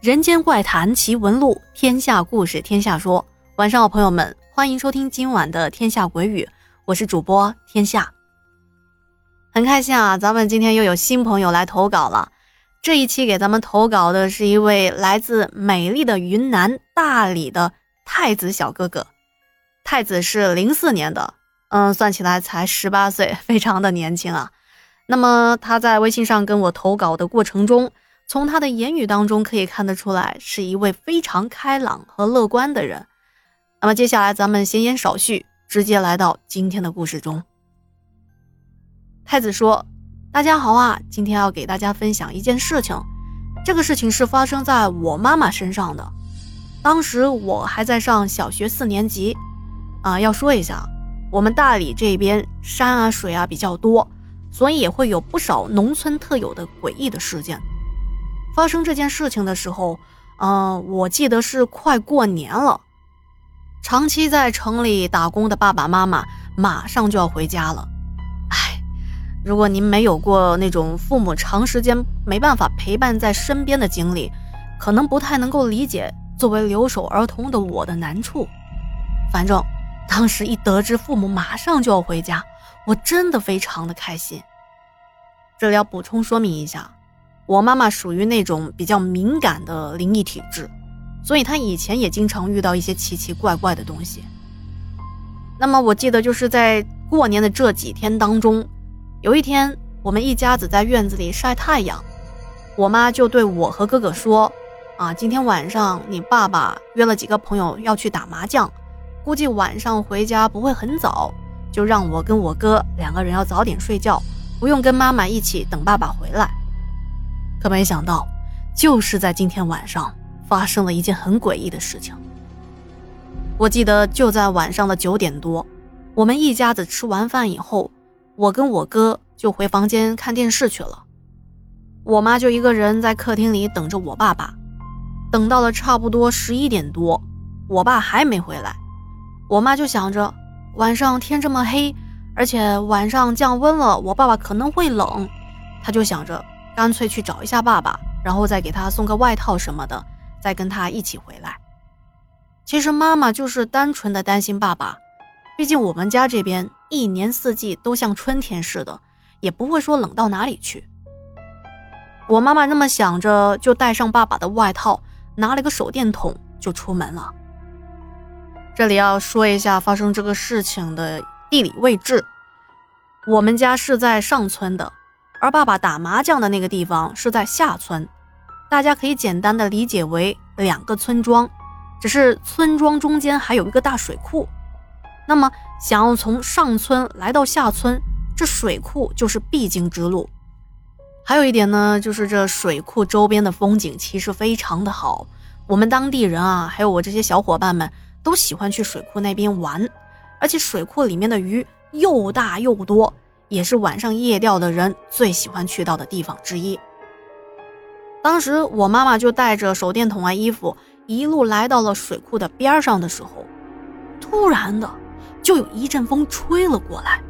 人间怪谈奇闻录，天下故事天下说。晚上好，朋友们，欢迎收听今晚的《天下鬼语》，我是主播天下。很开心啊，咱们今天又有新朋友来投稿了。这一期给咱们投稿的是一位来自美丽的云南大理的太子小哥哥。太子是零四年的，嗯，算起来才十八岁，非常的年轻啊。那么他在微信上跟我投稿的过程中。从他的言语当中可以看得出来，是一位非常开朗和乐观的人。那么接下来咱们闲言少叙，直接来到今天的故事中。太子说：“大家好啊，今天要给大家分享一件事情。这个事情是发生在我妈妈身上的。当时我还在上小学四年级。啊，要说一下，我们大理这边山啊水啊比较多，所以也会有不少农村特有的诡异的事件。”发生这件事情的时候，嗯，我记得是快过年了。长期在城里打工的爸爸妈妈马上就要回家了。哎，如果您没有过那种父母长时间没办法陪伴在身边的经历，可能不太能够理解作为留守儿童的我的难处。反正当时一得知父母马上就要回家，我真的非常的开心。这里要补充说明一下。我妈妈属于那种比较敏感的灵异体质，所以她以前也经常遇到一些奇奇怪怪的东西。那么我记得就是在过年的这几天当中，有一天我们一家子在院子里晒太阳，我妈就对我和哥哥说：“啊，今天晚上你爸爸约了几个朋友要去打麻将，估计晚上回家不会很早，就让我跟我哥两个人要早点睡觉，不用跟妈妈一起等爸爸回来。”可没想到，就是在今天晚上发生了一件很诡异的事情。我记得就在晚上的九点多，我们一家子吃完饭以后，我跟我哥就回房间看电视去了，我妈就一个人在客厅里等着我爸爸。等到了差不多十一点多，我爸还没回来，我妈就想着晚上天这么黑，而且晚上降温了，我爸爸可能会冷，她就想着。干脆去找一下爸爸，然后再给他送个外套什么的，再跟他一起回来。其实妈妈就是单纯的担心爸爸，毕竟我们家这边一年四季都像春天似的，也不会说冷到哪里去。我妈妈那么想着，就带上爸爸的外套，拿了个手电筒就出门了。这里要说一下发生这个事情的地理位置，我们家是在上村的。而爸爸打麻将的那个地方是在下村，大家可以简单的理解为两个村庄，只是村庄中间还有一个大水库。那么想要从上村来到下村，这水库就是必经之路。还有一点呢，就是这水库周边的风景其实非常的好，我们当地人啊，还有我这些小伙伴们都喜欢去水库那边玩，而且水库里面的鱼又大又多。也是晚上夜钓的人最喜欢去到的地方之一。当时我妈妈就带着手电筒啊、衣服，一路来到了水库的边上的时候，突然的就有一阵风吹了过来。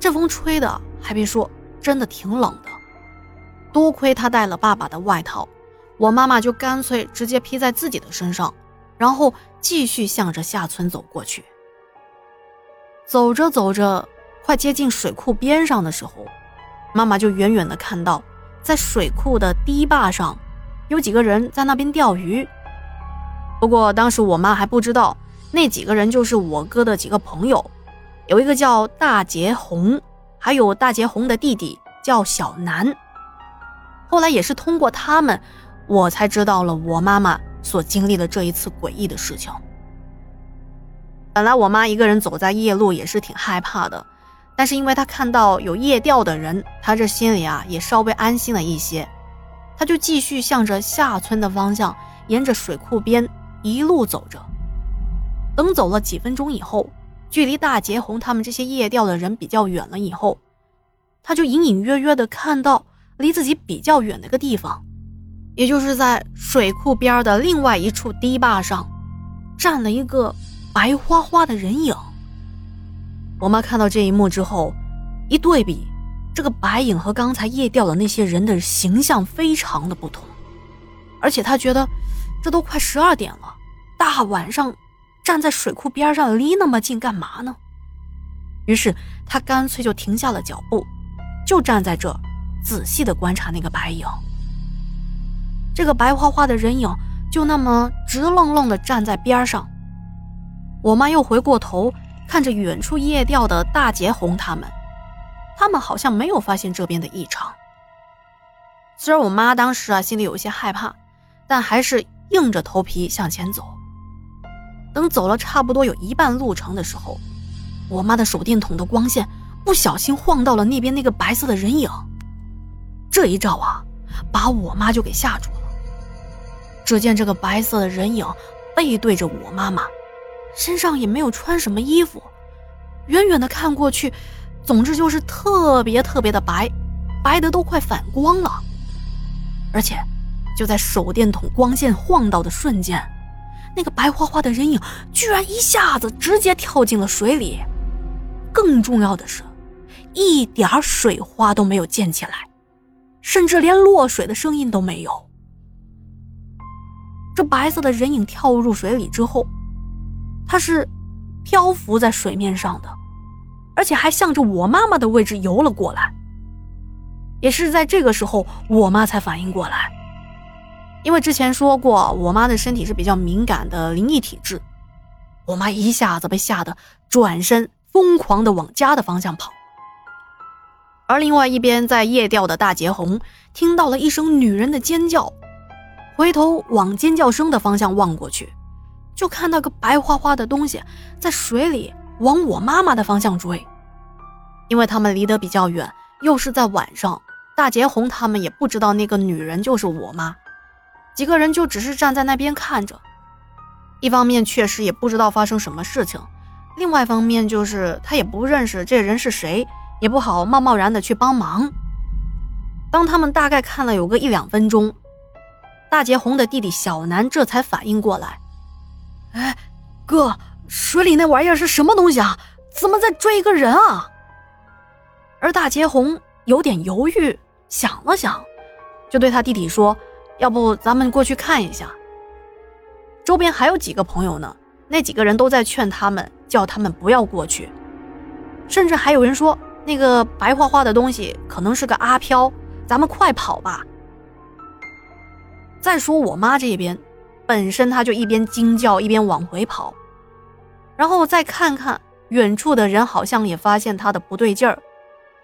这风吹的还别说，真的挺冷的。多亏她带了爸爸的外套，我妈妈就干脆直接披在自己的身上，然后继续向着下村走过去。走着走着。快接近水库边上的时候，妈妈就远远的看到，在水库的堤坝上，有几个人在那边钓鱼。不过当时我妈还不知道，那几个人就是我哥的几个朋友，有一个叫大杰红，还有大杰红的弟弟叫小南。后来也是通过他们，我才知道了我妈妈所经历的这一次诡异的事情。本来我妈一个人走在夜路也是挺害怕的。但是因为他看到有夜钓的人，他这心里啊也稍微安心了一些，他就继续向着下村的方向，沿着水库边一路走着。等走了几分钟以后，距离大杰红他们这些夜钓的人比较远了以后，他就隐隐约约的看到离自己比较远的一个地方，也就是在水库边的另外一处堤坝上，站了一个白花花的人影。我妈看到这一幕之后，一对比，这个白影和刚才夜钓的那些人的形象非常的不同。而且她觉得这都快十二点了，大晚上站在水库边上离那么近干嘛呢？于是他干脆就停下了脚步，就站在这仔细的观察那个白影。这个白花花的人影就那么直愣愣的站在边上。我妈又回过头看着远处夜钓的大结红他们，他们好像没有发现这边的异常。虽然我妈当时啊心里有些害怕，但还是硬着头皮向前走。等走了差不多有一半路程的时候，我妈的手电筒的光线不小心晃到了那边那个白色的人影。这一照啊，把我妈就给吓住了。只见这个白色的人影背对着我妈妈。身上也没有穿什么衣服，远远的看过去，总之就是特别特别的白，白的都快反光了。而且，就在手电筒光线晃到的瞬间，那个白花花的人影居然一下子直接跳进了水里。更重要的是，一点水花都没有溅起来，甚至连落水的声音都没有。这白色的人影跳入水里之后。它是漂浮在水面上的，而且还向着我妈妈的位置游了过来。也是在这个时候，我妈才反应过来，因为之前说过，我妈的身体是比较敏感的灵异体质。我妈一下子被吓得转身，疯狂的往家的方向跑。而另外一边，在夜钓的大结红听到了一声女人的尖叫，回头往尖叫声的方向望过去。就看到个白花花的东西在水里往我妈妈的方向追，因为他们离得比较远，又是在晚上，大结红他们也不知道那个女人就是我妈，几个人就只是站在那边看着。一方面确实也不知道发生什么事情，另外一方面就是他也不认识这人是谁，也不好贸贸然的去帮忙。当他们大概看了有个一两分钟，大结红的弟弟小南这才反应过来。哥，水里那玩意儿是什么东西啊？怎么在追一个人啊？而大结红有点犹豫，想了想，就对他弟弟说：“要不咱们过去看一下。”周边还有几个朋友呢，那几个人都在劝他们，叫他们不要过去，甚至还有人说那个白花花的东西可能是个阿飘，咱们快跑吧。再说我妈这边。本身他就一边惊叫一边往回跑，然后再看看远处的人，好像也发现他的不对劲儿，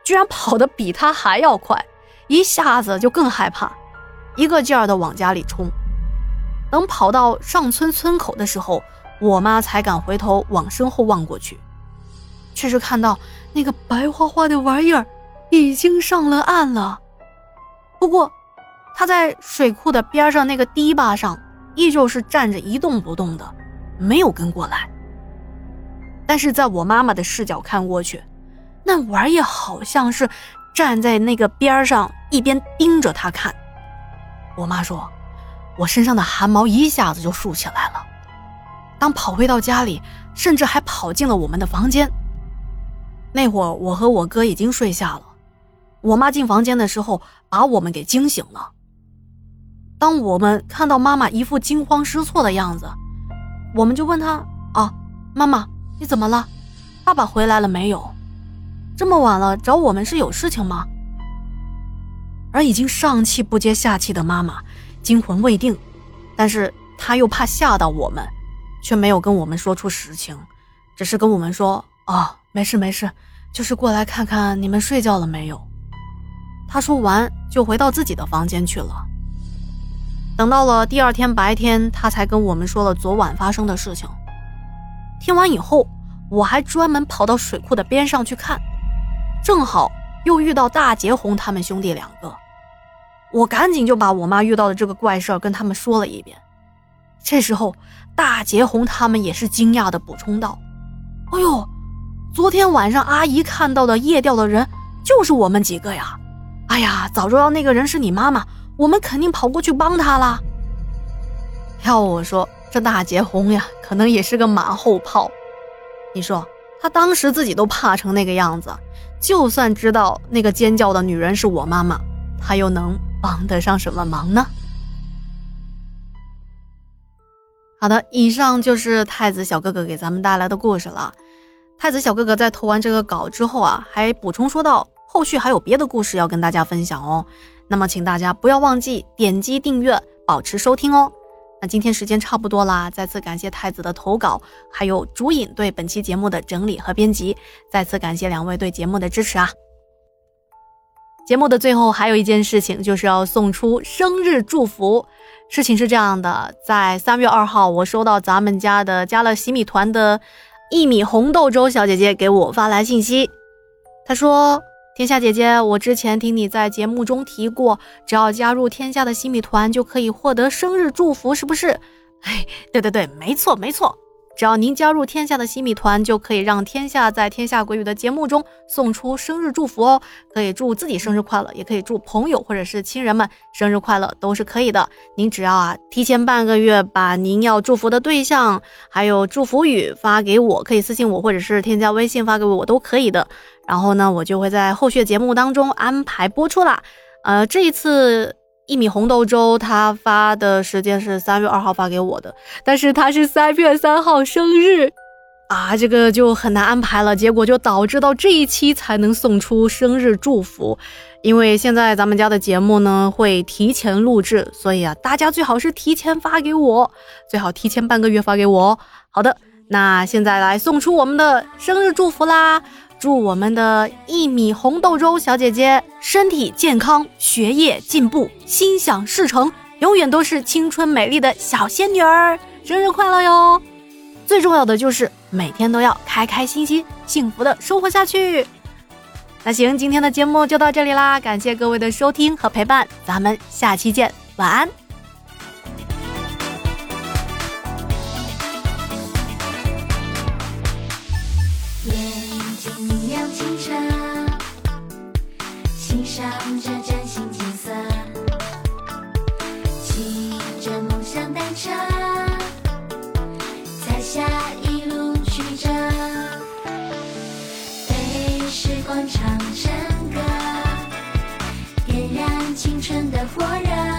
居然跑得比他还要快，一下子就更害怕，一个劲儿的往家里冲。等跑到上村村口的时候，我妈才敢回头往身后望过去，却是看到那个白花花的玩意儿已经上了岸了。不过，他在水库的边上那个堤坝上。依旧是站着一动不动的，没有跟过来。但是在我妈妈的视角看过去，那玩意好像是站在那个边上，一边盯着他看。我妈说，我身上的汗毛一下子就竖起来了。当跑回到家里，甚至还跑进了我们的房间。那会儿我和我哥已经睡下了，我妈进房间的时候把我们给惊醒了。当我们看到妈妈一副惊慌失措的样子，我们就问她：“啊，妈妈，你怎么了？爸爸回来了没有？这么晚了找我们是有事情吗？”而已经上气不接下气的妈妈惊魂未定，但是她又怕吓到我们，却没有跟我们说出实情，只是跟我们说：“哦，没事没事，就是过来看看你们睡觉了没有。”她说完就回到自己的房间去了。等到了第二天白天，他才跟我们说了昨晚发生的事情。听完以后，我还专门跑到水库的边上去看，正好又遇到大杰红他们兄弟两个。我赶紧就把我妈遇到的这个怪事儿跟他们说了一遍。这时候，大杰红他们也是惊讶的补充道：“哎呦，昨天晚上阿姨看到的夜钓的人就是我们几个呀！哎呀，早知道那个人是你妈妈。”我们肯定跑过去帮他了。要我说，这大姐红呀，可能也是个马后炮。你说他当时自己都怕成那个样子，就算知道那个尖叫的女人是我妈妈，他又能帮得上什么忙呢？好的，以上就是太子小哥哥给咱们带来的故事了。太子小哥哥在投完这个稿之后啊，还补充说道，后续还有别的故事要跟大家分享哦。那么，请大家不要忘记点击订阅，保持收听哦。那今天时间差不多啦，再次感谢太子的投稿，还有竹影对本期节目的整理和编辑，再次感谢两位对节目的支持啊。节目的最后还有一件事情，就是要送出生日祝福。事情是这样的，在三月二号，我收到咱们家的加了洗米团的一米红豆粥小姐姐给我发来信息，她说：“天下姐姐，我之前听你在节目中提过，只要加入天下的新米团就可以获得生日祝福，是不是？”哎，对对对，没错没错。只要您加入天下的新米团，就可以让天下在天下鬼语的节目中送出生日祝福哦。可以祝自己生日快乐，也可以祝朋友或者是亲人们生日快乐，都是可以的。您只要啊提前半个月把您要祝福的对象还有祝福语发给我，可以私信我或者是添加微信发给我，我都可以的。然后呢，我就会在后续节目当中安排播出啦。呃，这一次。一米红豆粥，他发的时间是三月二号发给我的，但是他是三月三号生日啊，这个就很难安排了。结果就导致到这一期才能送出生日祝福，因为现在咱们家的节目呢会提前录制，所以啊，大家最好是提前发给我，最好提前半个月发给我。好的，那现在来送出我们的生日祝福啦。祝我们的一米红豆粥小姐姐身体健康，学业进步，心想事成，永远都是青春美丽的小仙女儿，生日快乐哟！最重要的就是每天都要开开心心、幸福的生活下去。那行，今天的节目就到这里啦，感谢各位的收听和陪伴，咱们下期见，晚安。火热